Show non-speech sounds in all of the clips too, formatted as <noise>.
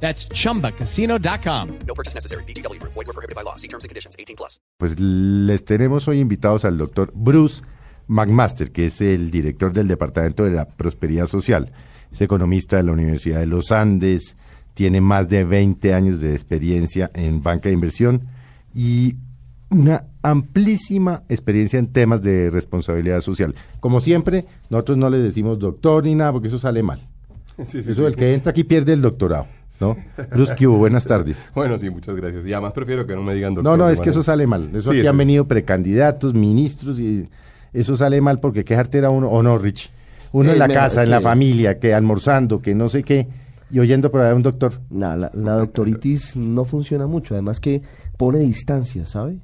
That's chumbacasino.com. No purchase necessary. BGW. Void were prohibited by law. See terms and conditions. 18 plus. Pues les tenemos hoy invitados al doctor Bruce McMaster, que es el director del Departamento de la Prosperidad Social. Es economista de la Universidad de los Andes, tiene más de 20 años de experiencia en banca de inversión y una amplísima experiencia en temas de responsabilidad social. Como siempre, nosotros no le decimos doctor ni nada, porque eso sale mal. <laughs> eso el que entra aquí pierde el doctorado. ¿No? Bruce Q, buenas tardes. <laughs> Bueno, sí, muchas gracias. Y además prefiero que no me digan doctor. No, no, es que manera- eso sale mal. Eso Sí, aquí eso han es- venido precandidatos, ministros y eso sale mal porque quejarte era uno, o no, Rich. Uno Sí, en la mejor, casa, en la familia, que almorzando, que no sé qué, y oyendo por ahí a un doctor. Nah, la, la doctoritis no funciona mucho, además que pone distancia, ¿sabe?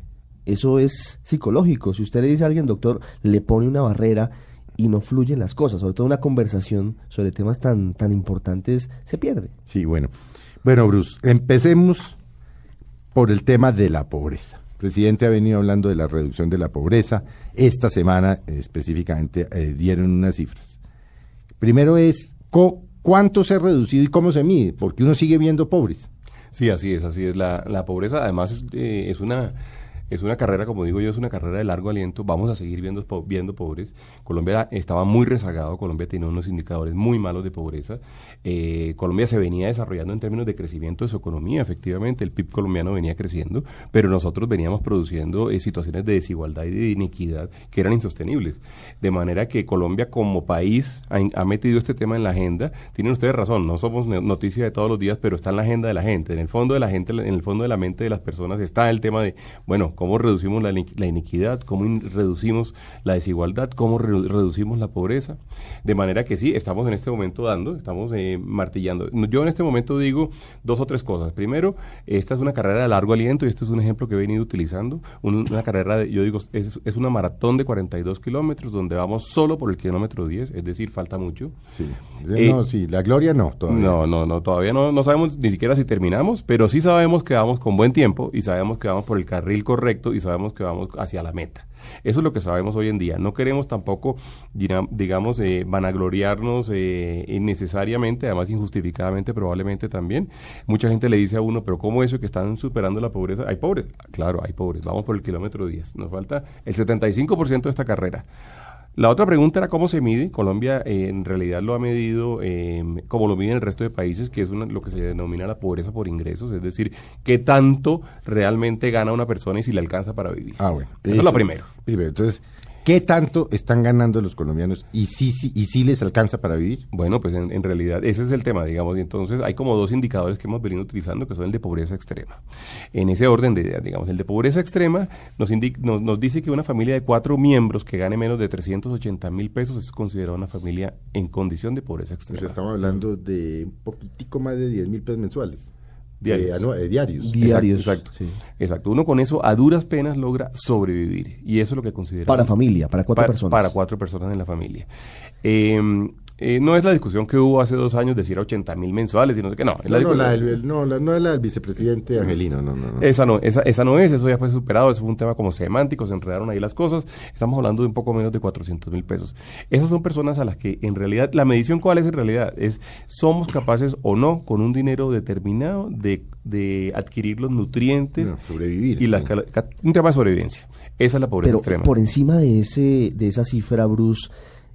Eso es psicológico. Si usted le dice a alguien, doctor, le pone una barrera y no fluyen las cosas, sobre todo una conversación sobre temas tan, tan importantes, se pierde. Sí, bueno. Bueno, Bruce, empecemos por el tema de la pobreza. El presidente ha venido hablando de la reducción de la pobreza. Esta semana eh, específicamente eh, dieron unas cifras. Primero es cuánto se ha reducido y cómo se mide, porque uno sigue viendo pobres. Sí, así es, así es. La, la pobreza, además, es, eh, es una es una carrera, como digo yo, es una carrera de largo aliento. Vamos a seguir viendo, viendo pobres. Colombia estaba muy rezagado, Colombia tenía unos indicadores muy malos de pobreza. Eh, Colombia se venía desarrollando en términos de crecimiento de su economía, efectivamente, el PIB colombiano venía creciendo, pero nosotros veníamos produciendo eh, situaciones de desigualdad y de inequidad que eran insostenibles. De manera que Colombia como país ha, ha metido este tema en la agenda. Tienen ustedes razón, no somos no- noticia de todos los días, pero está en la agenda de la gente. En el fondo de la gente, en el fondo de la mente de las personas está el tema de, bueno, cómo reducimos la, la iniquidad, cómo in- reducimos la desigualdad, cómo re- reducimos la pobreza. De manera que sí, estamos en este momento dando, estamos eh, martillando. Yo en este momento digo dos o tres cosas. Primero, esta es una carrera de largo aliento y este es un ejemplo que he venido utilizando. Un- una carrera, de, yo digo, es, es una maratón de 42 kilómetros donde vamos solo por el kilómetro 10, es decir, falta mucho. Sí, Eh, no, sí, la gloria no, todavía. No, no, no, todavía no, no sabemos ni siquiera si terminamos, pero sí sabemos que vamos con buen tiempo y sabemos que vamos por el carril correcto y sabemos que vamos hacia la meta. Eso es lo que sabemos hoy en día. No queremos tampoco, digamos, eh, vanagloriarnos eh, innecesariamente, además injustificadamente probablemente también. Mucha gente le dice a uno, pero ¿cómo eso que están superando la pobreza? ¿Hay pobres? Claro, hay pobres. Vamos por el kilómetro 10. Nos falta el 75% de esta carrera. La otra pregunta era cómo se mide. Colombia eh, en realidad lo ha medido eh, como lo miden el resto de países, que es una- lo que se denomina la pobreza por ingresos, es decir, qué tanto realmente gana una persona y si le alcanza para vivir. Ah, bueno. Eso es lo primero. Primero, entonces, ¿qué tanto están ganando los colombianos y sí, sí, y sí les alcanza para vivir? Bueno, pues en, en realidad ese es el tema, digamos, y entonces hay como dos indicadores que hemos venido utilizando, que son el de pobreza extrema. En ese orden de ideas, digamos, el de pobreza extrema nos, indi- nos, nos dice que una familia de cuatro miembros que gane menos de 380 mil pesos es considerada una familia en condición de pobreza O extrema. sea, estamos hablando de un poquitico más de 10 mil pesos mensuales. Diarios. Eh, eh, diarios. Diarios. Exacto, sí. exacto. Uno con eso a duras penas logra sobrevivir. Y eso es lo que consideramos. Para familia, para cuatro personas. Para cuatro personas en la familia. Eh, eh, no es la discusión que hubo hace dos años de si era 80 mil mensuales y no sé qué. No, es No, no, la del- el- no, la- no es la del vicepresidente Angelino, no, no, no. Esa no, esa, esa no es, eso ya fue superado, eso fue un tema como semántico, se enredaron ahí las cosas. Estamos hablando de un poco menos de 400 mil pesos. Esas son personas a las que en realidad, la medición cuál es en realidad, es somos capaces o no, con un dinero determinado, de, de adquirir los nutrientes No, sobrevivir, y la, sí. cala- ca- un tema de sobrevivencia. Esa es la pobreza Pero extrema. por encima de ese de esa cifra, Bruce,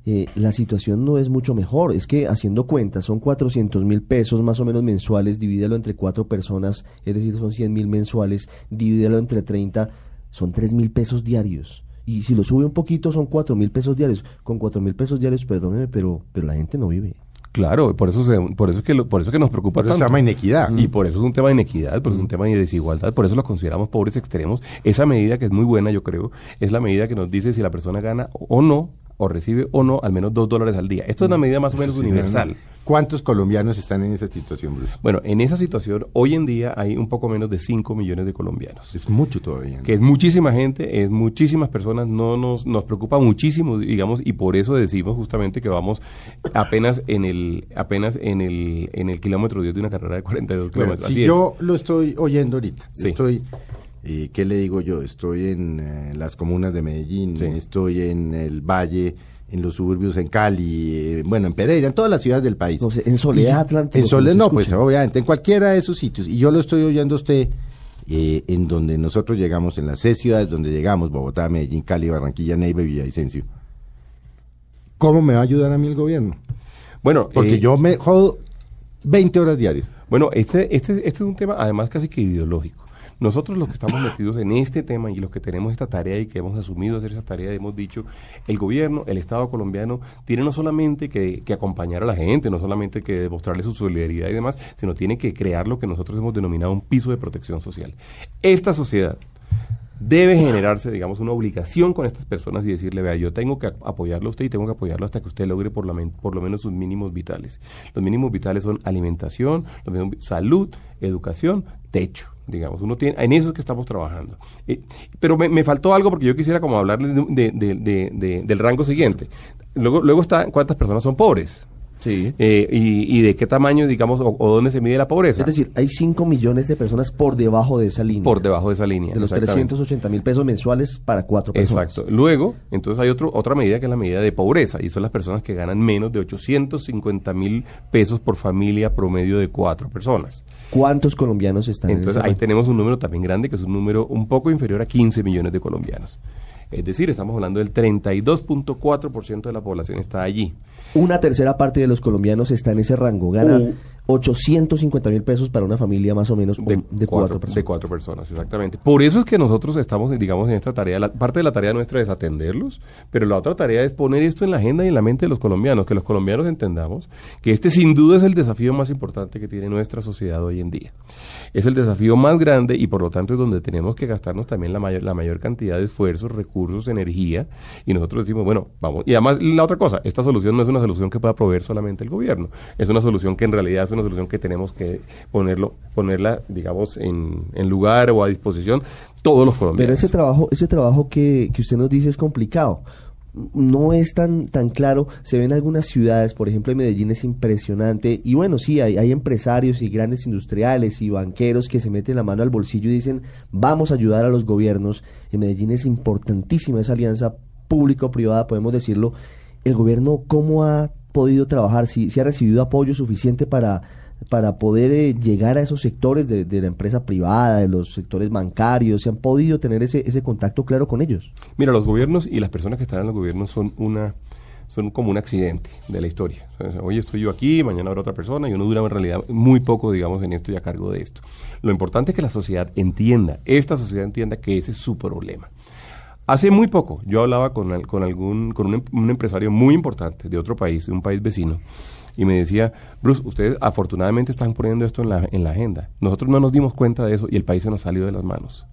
eh, la situación no es mucho mejor. Es que haciendo cuentas, son 400 mil pesos más o menos mensuales, divídelo entre cuatro personas, es decir, son 100 mil mensuales, divídelo entre 30, son 3 mil pesos diarios. Y si lo sube un poquito, son 4 mil pesos diarios. Con 4 mil pesos diarios, perdóneme, pero, pero la gente no vive. Claro, por eso, se- por eso es que lo- por eso es que nos preocupa Por eso se tanto. llama inequidad. Y por eso es un tema de inequidad, por eso es un tema de desigualdad, por eso lo consideramos pobres extremos. Esa medida que es muy buena, yo creo, es la medida que nos dice si la persona gana o no o recibe o no al menos dos dólares al día. Esto es una medida más o menos Sí, universal. ¿Cuántos colombianos están en esa situación, Bruce? Bueno, en esa situación, hoy en día hay un poco menos de 5 millones de colombianos. Es mucho todavía. ¿no? que es muchísima gente, es muchísimas personas, no nos, nos preocupa muchísimo, digamos, y por eso decimos justamente que vamos apenas en el, apenas en el, en el kilómetro 10 de una carrera de 42 Bueno, kilómetros. si Así es. yo lo estoy oyendo ahorita, Sí. estoy, eh, ¿qué le digo yo? Estoy en eh, las comunas de Medellín, Sí. estoy en el Valle, en los suburbios en Cali, eh, bueno, en Pereira, en todas las ciudades del país. No sé, en Soledad, Atlántico, En Soledad, no, pues obviamente, en cualquiera de esos sitios. Y yo lo estoy oyendo a usted eh, en donde nosotros llegamos, en las seis ciudades donde llegamos, Bogotá, Medellín, Cali, Barranquilla, Neiva y Villavicencio. ¿Cómo me va a ayudar a mí el gobierno? Bueno, Porque eh, yo me jodo 20 horas diarias. Bueno, este, este, este es un tema además casi que ideológico. Nosotros los que estamos metidos en este tema y los que tenemos esta tarea y que hemos asumido hacer esa tarea, hemos dicho, el gobierno, el Estado colombiano, tiene no solamente que, acompañar a la gente, no solamente que demostrarle su solidaridad y demás, sino tiene que crear lo que nosotros hemos denominado un piso de protección social. Esta sociedad debe generarse, digamos, una obligación con estas personas y decirle, vea, yo tengo que ap- apoyarlo a usted y tengo que apoyarlo hasta que usted logre por, la men- por lo menos sus mínimos vitales. Los mínimos vitales son alimentación, los mínimos salud, educación, techo. Digamos, uno tiene, en eso es que estamos trabajando. Eh, pero me, me faltó algo porque yo quisiera como hablarles de- de- de- de- del rango siguiente. Luego, luego está cuántas personas son pobres. Sí. Eh, y, y de qué tamaño, digamos, o, o dónde se mide la pobreza. Es decir, hay 5 millones de personas por debajo de esa línea. por debajo de esa línea. de los exactamente. 380 mil pesos mensuales para cuatro personas. Exacto. Luego, entonces hay otro, otra medida que es la medida de pobreza, y son las personas que ganan menos de 850 mil pesos por familia promedio de cuatro personas. ¿Cuántos colombianos están Entonces en esa ahí tenemos un número también grande, que es un número un poco inferior a 15 millones de colombianos. Es decir, estamos hablando del 32.4% de la población está allí. Una tercera parte de los colombianos está en ese rango. Gana Uh. 850 mil pesos para una familia más o menos de, cuatro, personas. de cuatro personas, exactamente. Por eso es que nosotros estamos, digamos, en esta tarea. La, parte de la tarea nuestra es atenderlos, pero la otra tarea es poner esto en la agenda y en la mente de los colombianos, que los colombianos entendamos que este sin duda es el desafío más importante que tiene nuestra sociedad hoy en día. Es el desafío más grande y por lo tanto es donde tenemos que gastarnos también la mayor, la mayor cantidad de esfuerzos, recursos, energía. Y nosotros decimos, bueno, vamos. Y además, la otra cosa, esta solución no es una solución que pueda proveer solamente el gobierno. Es una solución que en realidad es una solución que tenemos que ponerlo, ponerla, digamos, en, en lugar o a disposición todos los Pero colombianos. ese trabajo, ese trabajo que, que usted nos dice es complicado. No es tan, tan claro. Se ven algunas ciudades, por ejemplo, en Medellín es impresionante. Y bueno, sí, hay, hay empresarios y grandes industriales y banqueros que se meten la mano al bolsillo y dicen, vamos a ayudar a los gobiernos. En Medellín es importantísima esa alianza público-privada, podemos decirlo. El gobierno, ¿cómo ha podido trabajar? Si, si ha recibido apoyo suficiente para para poder eh, llegar a esos sectores de, la empresa privada, de los sectores bancarios, se han podido tener ese, ese contacto claro con ellos. Mira, los gobiernos y las personas que están en los gobiernos son una son como un accidente de la historia. Hoy estoy yo aquí, mañana habrá otra persona y uno dura en realidad muy poco, digamos, en esto y a cargo de esto. Lo importante es que la sociedad entienda, esta sociedad entienda que ese es su problema. Hace muy poco yo hablaba con, con algún con un, em- un empresario muy importante de otro país, de un país vecino, y me decía, Bruce, ustedes afortunadamente están poniendo esto en la, en la agenda. Nosotros no nos dimos cuenta de eso y el país se nos salió de las manos.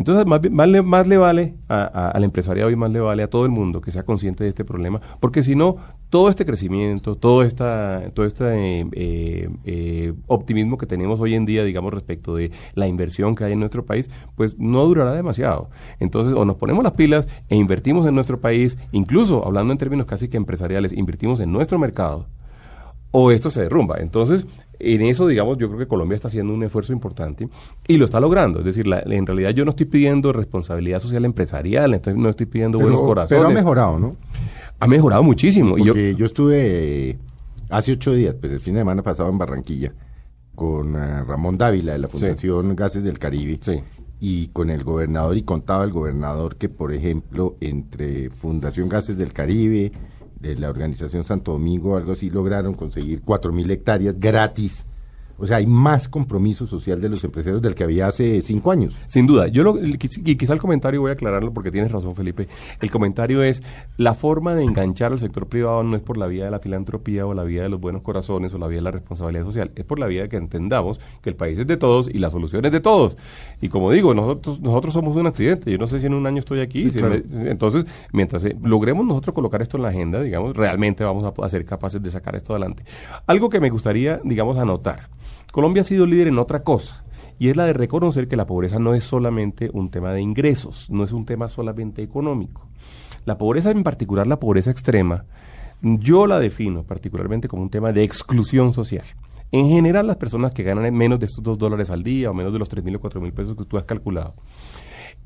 Entonces, más, más, le, más le vale a- a- al empresariado y más le vale a todo el mundo que sea consciente de este problema, porque si no, todo este crecimiento, todo, esta, todo este eh, eh, eh, optimismo que tenemos hoy en día, digamos, respecto de la inversión que hay en nuestro país, pues no durará demasiado. Entonces, o nos ponemos las pilas e invertimos en nuestro país, incluso hablando en términos casi que empresariales, invertimos en nuestro mercado, o esto se derrumba. Entonces, en eso, digamos, yo creo que Colombia está haciendo un esfuerzo importante y lo está logrando. Es decir, la- en realidad yo no estoy pidiendo responsabilidad social empresarial, estoy- no estoy pidiendo buenos corazones. pero ha mejorado, ¿no? Ha mejorado muchísimo. Y yo, Porque yo, estuve eh, hace ocho días, pues el fin de semana pasado en Barranquilla, con eh, Ramón Dávila de la Fundación Gases del Caribe. Sí. Y con el gobernador, y contaba el gobernador que, por ejemplo, entre Fundación Gases del Caribe, de la organización Santo Domingo, algo así, lograron conseguir cuatro mil hectáreas gratis O sea, hay más compromiso social de los empresarios del que había hace cinco años. Sin duda, yo lo, y quizá el comentario voy a aclararlo porque tienes razón, Felipe. El comentario es la forma de enganchar al sector privado no es por la vía de la filantropía o la vía de los buenos corazones o la vía de la responsabilidad social, es por la vía de que entendamos que el país es de todos y la solución es de todos. Y como digo, nosotros nosotros somos un accidente. Yo no sé si en un año estoy aquí. Sí, si claro. me- entonces, mientras eh, logremos nosotros colocar esto en la agenda, digamos, realmente vamos a, a ser capaces de sacar esto adelante. Algo que me gustaría, digamos, anotar. Colombia ha sido líder en otra cosa. Y es la de reconocer que la pobreza no es solamente un tema de ingresos, no es un tema solamente económico. La pobreza, en particular la pobreza extrema, yo la defino particularmente como un tema de exclusión social. En general, las personas que ganan menos de estos dos dólares al día o menos de los tres mil o cuatro mil pesos que tú has calculado,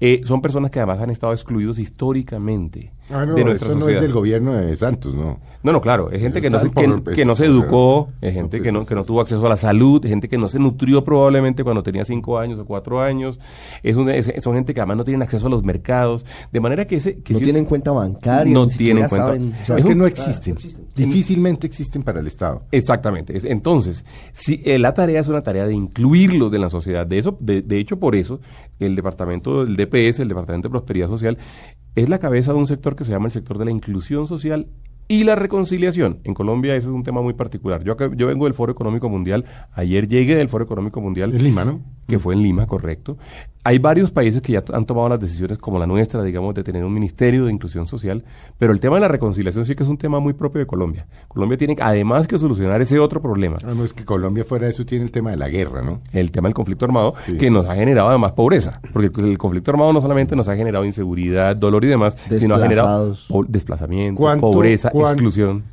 eh, son personas que además han estado excluidos históricamente Ah, no, de nuestra esto no es del gobierno de Santos, ¿no? No, no, claro, es gente que no, se, Están que, no se educó, es gente que no, pues, que no tuvo acceso a la salud, gente que no se nutrió probablemente cuando tenía cinco años o cuatro años, es un- es- son gente que además no tienen acceso a los mercados, de manera que ese... Que no si- tienen cuenta bancaria, No tienen cuenta. saben, o sea, es que no claro, existen. Difícilmente existen para el Estado. Exactamente. Es- Entonces, si eh, la tarea es una tarea de incluirlos en la sociedad, de eso, de, de hecho, por eso, el departamento del DPS, el Departamento de Prosperidad Social, es la cabeza de un sector que se llama el sector de la inclusión social y la reconciliación. En Colombia ese es un tema muy particular. Yo, yo vengo del Foro Económico Mundial, ayer llegué del Foro Económico Mundial. En Lima, ¿no? que fue en Lima, correcto. Hay varios países que ya han tomado las decisiones, como la nuestra, digamos, de tener un ministerio de inclusión social, pero el tema de la reconciliación sí que es un tema muy propio de Colombia. Colombia tiene además que solucionar ese otro problema, Ah, no, es que Colombia fuera de eso tiene el tema de la guerra, ¿no? el tema del conflicto armado, Sí. que nos ha generado además pobreza, porque el, conflicto armado no solamente nos ha generado inseguridad, dolor y demás, sino ha generado po- desplazamiento, ¿Cuánto- pobreza, exclusión.